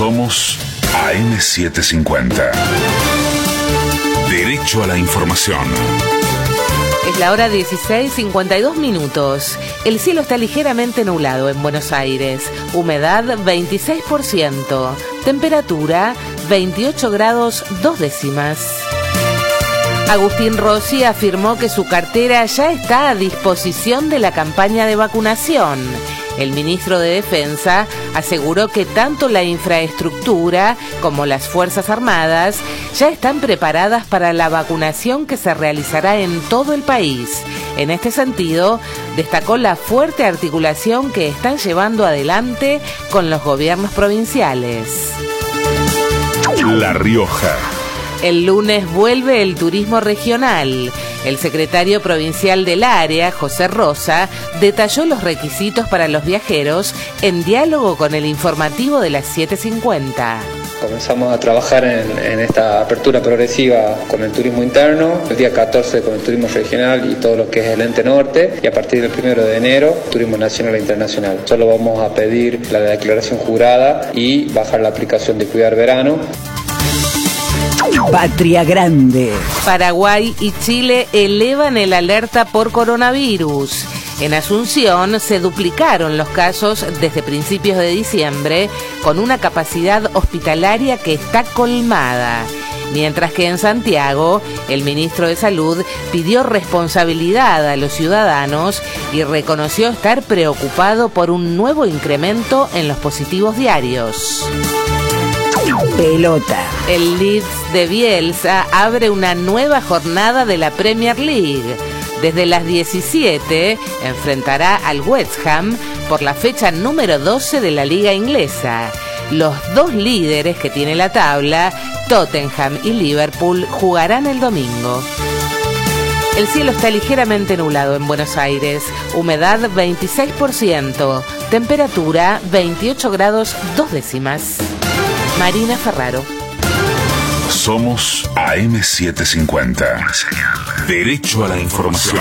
Somos AM750. Derecho a la información. Es la hora 16, 52 minutos. El cielo está ligeramente nublado en Buenos Aires. Humedad 26%. Temperatura 28 grados 2 décimas. Agustín Rossi afirmó que su cartera ya está a disposición de la campaña de vacunación. El ministro de Defensa aseguró que tanto la infraestructura como las Fuerzas Armadas ya están preparadas para la vacunación que se realizará en todo el país. En este sentido, destacó la fuerte articulación que están llevando adelante con los gobiernos provinciales. La Rioja. El lunes vuelve el turismo regional. El secretario provincial del área, José Rosa, detalló los requisitos para los viajeros en diálogo con el informativo de las 750. Comenzamos a trabajar en, esta apertura progresiva con el turismo interno, el día 14 con el turismo regional y todo lo que es el ente norte, y a partir del 1 de enero, turismo nacional e internacional. Solo vamos a pedir la declaración jurada y bajar la aplicación de Cuidar Verano. Patria Grande. Paraguay y Chile elevan el alerta por coronavirus. En Asunción se duplicaron los casos desde principios de diciembre con una capacidad hospitalaria que está colmada. Mientras que en Santiago, el ministro de Salud pidió responsabilidad a los ciudadanos y reconoció estar preocupado por un nuevo incremento en los positivos diarios. Pelota. El Leeds de Bielsa abre una nueva jornada de la Premier League. Desde las 17 enfrentará al West Ham por la fecha número 12 de la liga inglesa. Los dos líderes que tiene la tabla, Tottenham y Liverpool, jugarán el domingo. El cielo está ligeramente nublado en Buenos Aires, humedad 26%, temperatura 28 grados 2 décimas. Marina Ferraro. Somos AM750. Derecho a la información.